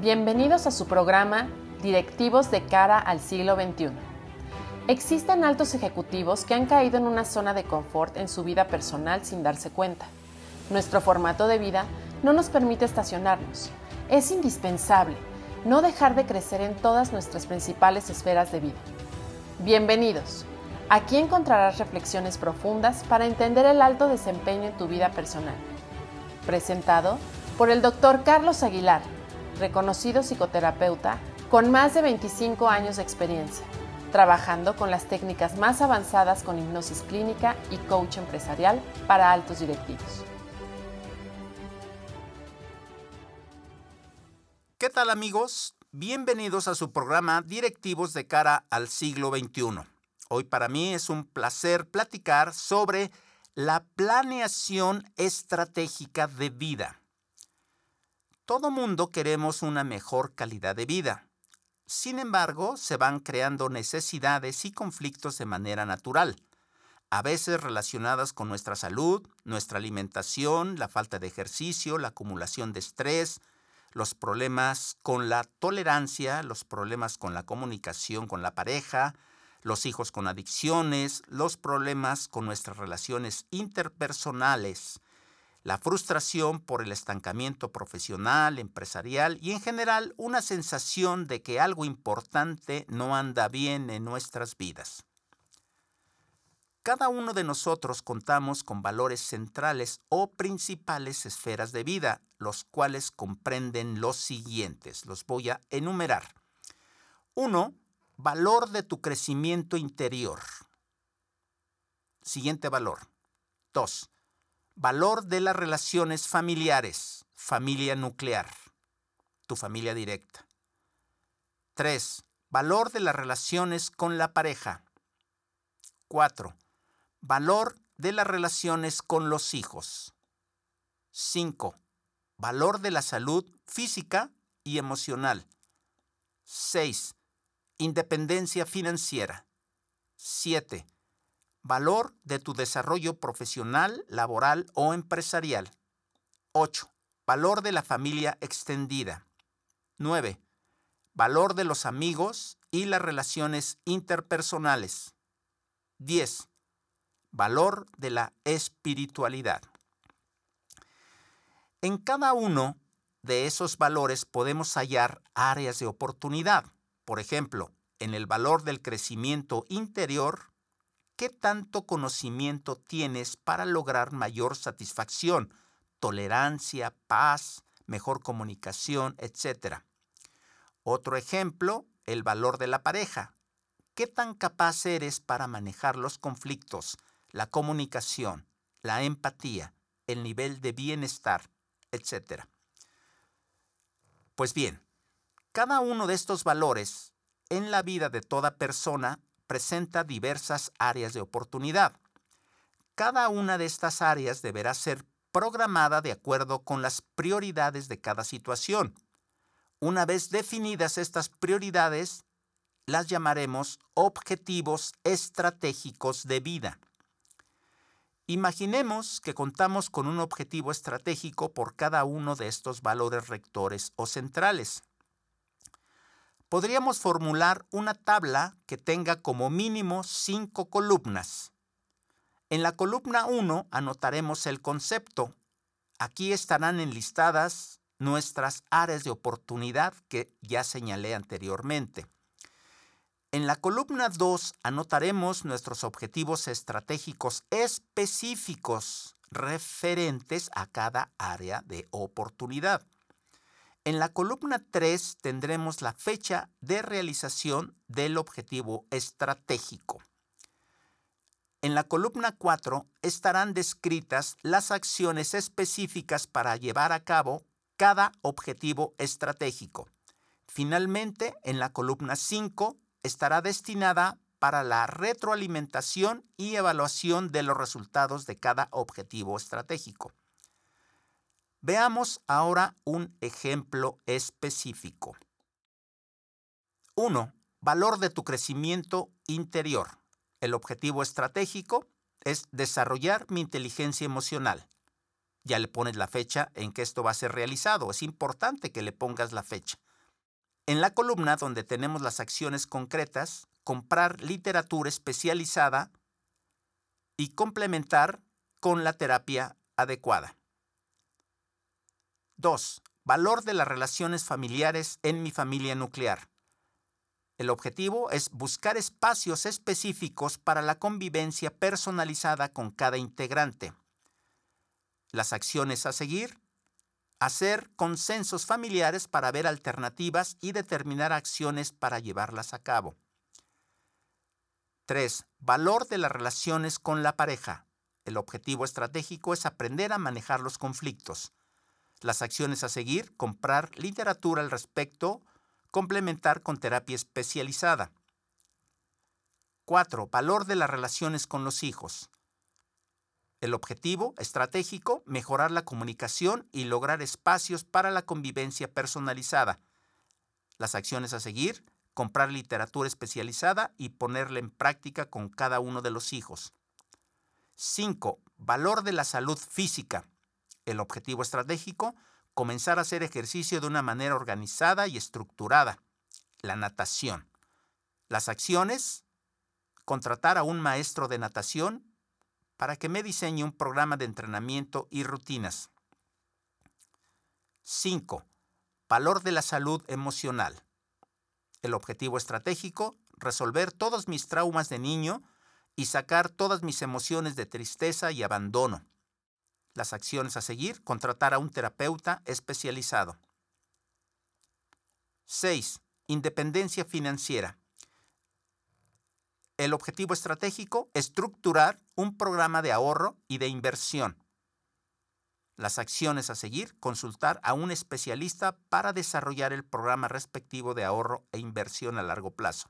Bienvenidos a su programa Directivos de cara al siglo XXI. Existen altos ejecutivos que han caído en una zona de confort en su vida personal sin darse cuenta. Nuestro formato de vida no nos permite estacionarnos. Es indispensable no dejar de crecer en todas nuestras principales esferas de vida. Bienvenidos. Aquí encontrarás reflexiones profundas para entender el alto desempeño en tu vida personal. Presentado por el Dr. Carlos Aguilar, reconocido psicoterapeuta con más de 25 años de experiencia, trabajando con las técnicas más avanzadas con hipnosis clínica y coach empresarial para altos directivos. ¿Qué tal amigos? Bienvenidos a su programa Directivos de cara al siglo XXI. Hoy para mí es un placer platicar sobre la planeación estratégica de vida. Todo mundo queremos una mejor calidad de vida. Sin embargo, se van creando necesidades y conflictos de manera natural, a veces relacionadas con nuestra salud, nuestra alimentación, la falta de ejercicio, la acumulación de estrés, los problemas con la tolerancia, los problemas con la comunicación con la pareja, los hijos con adicciones, los problemas con nuestras relaciones interpersonales, la frustración por el estancamiento profesional, empresarial y en general una sensación de que algo importante no anda bien en nuestras vidas. Cada uno de nosotros contamos con valores centrales o principales esferas de vida, los cuales comprenden los siguientes. Los voy a enumerar. 1. Valor de tu crecimiento interior. Siguiente valor. 2 Valor de las relaciones familiares, familia nuclear, tu familia directa. 3. Valor de las relaciones con la pareja. 4. Valor de las relaciones con los hijos. 5. Valor de la salud física y emocional. 6. Independencia financiera. 7 Valor de tu desarrollo profesional, laboral o empresarial. 8. Valor de la familia extendida. 9. Valor de los amigos y las relaciones interpersonales. 10. Valor de la espiritualidad. En cada uno de esos valores podemos hallar áreas de oportunidad. Por ejemplo, en el valor del crecimiento interior, ¿Qué tanto conocimiento tienes para lograr mayor satisfacción, tolerancia, paz, mejor comunicación, etcétera? Otro ejemplo, el valor de la pareja. ¿Qué tan capaz eres para manejar los conflictos, la comunicación, la empatía, el nivel de bienestar, etcétera? Pues bien, cada uno de estos valores en la vida de toda persona presenta diversas áreas de oportunidad. Cada una de estas áreas deberá ser programada de acuerdo con las prioridades de cada situación. Una vez definidas estas prioridades, las llamaremos objetivos estratégicos de vida. Imaginemos que contamos con un objetivo estratégico por cada uno de estos valores rectores o centrales podríamos formular una tabla que tenga como mínimo cinco columnas. En la columna 1 anotaremos el concepto. Aquí estarán enlistadas nuestras áreas de oportunidad que ya señalé anteriormente. En la columna 2 anotaremos nuestros objetivos estratégicos específicos referentes a cada área de oportunidad. En la columna 3 tendremos la fecha de realización del objetivo estratégico. En la columna 4 estarán descritas las acciones específicas para llevar a cabo cada objetivo estratégico. Finalmente, en la columna 5 estará destinada para la retroalimentación y evaluación de los resultados de cada objetivo estratégico. Veamos ahora un ejemplo específico. 1. Valor de tu crecimiento interior. El objetivo estratégico es desarrollar mi inteligencia emocional. Ya le pones la fecha en que esto va a ser realizado. Es importante que le pongas la fecha. En la columna donde tenemos las acciones concretas, comprar literatura especializada y complementar con la terapia adecuada. 2. Valor de las relaciones familiares en mi familia nuclear. El objetivo es buscar espacios específicos para la convivencia personalizada con cada integrante. Las acciones a seguir. Hacer consensos familiares para ver alternativas y determinar acciones para llevarlas a cabo. 3. Valor de las relaciones con la pareja. El objetivo estratégico es aprender a manejar los conflictos. Las acciones a seguir, comprar literatura al respecto, complementar con terapia especializada. 4. Valor de las relaciones con los hijos. El objetivo estratégico, mejorar la comunicación y lograr espacios para la convivencia personalizada. Las acciones a seguir, comprar literatura especializada y ponerla en práctica con cada uno de los hijos. 5. Valor de la salud física. El objetivo estratégico, comenzar a hacer ejercicio de una manera organizada y estructurada. La natación. Las acciones, contratar a un maestro de natación para que me diseñe un programa de entrenamiento y rutinas. 5. Valor de la salud emocional. El objetivo estratégico, resolver todos mis traumas de niño y sacar todas mis emociones de tristeza y abandono. Las acciones a seguir, contratar a un terapeuta especializado. 6. Independencia financiera. El objetivo estratégico, estructurar un programa de ahorro y de inversión. Las acciones a seguir, consultar a un especialista para desarrollar el programa respectivo de ahorro e inversión a largo plazo.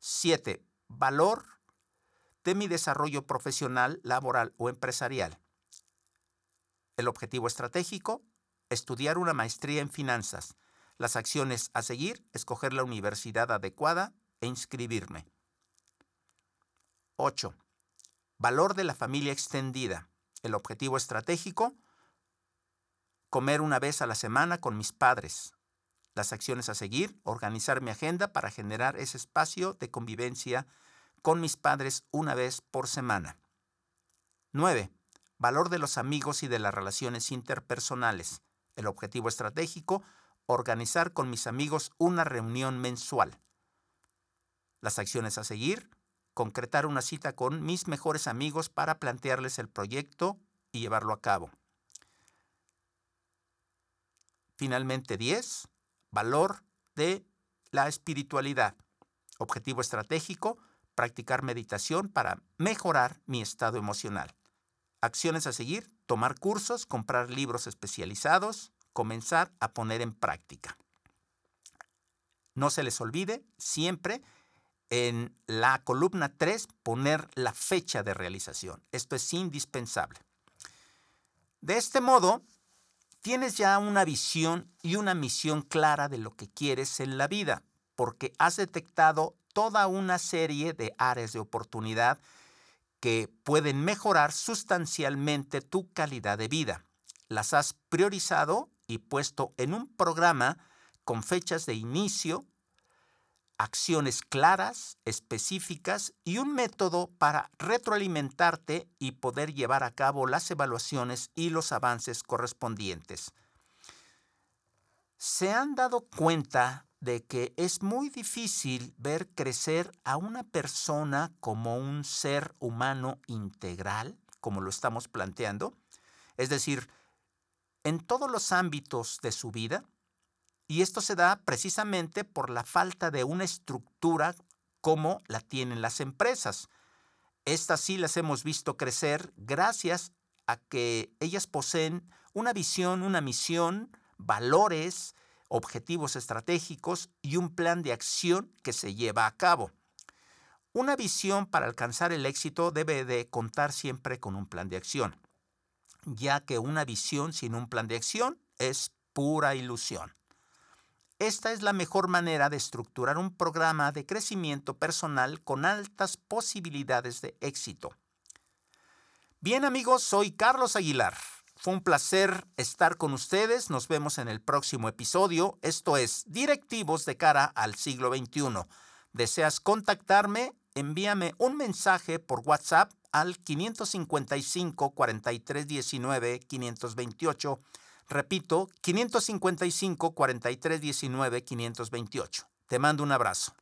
7. Valor de mi desarrollo profesional, laboral o empresarial. El objetivo estratégico, estudiar una maestría en finanzas. Las acciones a seguir, escoger la universidad adecuada e inscribirme. 8. Valor de la familia extendida. El objetivo estratégico, comer una vez a la semana con mis padres. Las acciones a seguir, organizar mi agenda para generar ese espacio de convivencia con mis padres una vez por semana. 9 valor de los amigos y de las relaciones interpersonales. El objetivo estratégico, organizar con mis amigos una reunión mensual. Las acciones a seguir, concretar una cita con mis mejores amigos para plantearles el proyecto y llevarlo a cabo. Finalmente 10. Valor de la espiritualidad. Objetivo estratégico, practicar meditación para mejorar mi estado emocional. Acciones a seguir, tomar cursos, comprar libros especializados, comenzar a poner en práctica. No se les olvide siempre en la columna 3 poner la fecha de realización. Esto es indispensable. De este modo, tienes ya una visión y una misión clara de lo que quieres en la vida, porque has detectado toda una serie de áreas de oportunidad que pueden mejorar sustancialmente tu calidad de vida. Las has priorizado y puesto en un programa con fechas de inicio, acciones claras, específicas y un método para retroalimentarte y poder llevar a cabo las evaluaciones y los avances correspondientes. ¿Se han dado cuenta de que es muy difícil ver crecer a una persona como un ser humano integral, como lo estamos planteando, es decir, en todos los ámbitos de su vida, y esto se da precisamente por la falta de una estructura como la tienen las empresas. Estas sí las hemos visto crecer gracias a que ellas poseen una visión, una misión, valores, objetivos estratégicos y un plan de acción que se lleva a cabo. Una visión para alcanzar el éxito debe de contar siempre con un plan de acción, ya que una visión sin un plan de acción es pura ilusión. Esta es la mejor manera de estructurar un programa de crecimiento personal con altas posibilidades de éxito. Bien amigos, soy Carlos Aguilar Fue un placer estar con ustedes. Nos vemos en el próximo episodio. Esto es Directivos de cara al siglo XXI. ¿Deseas contactarme? Envíame un mensaje por WhatsApp al 555 4319 528. Repito, 555 4319 528. Te mando un abrazo.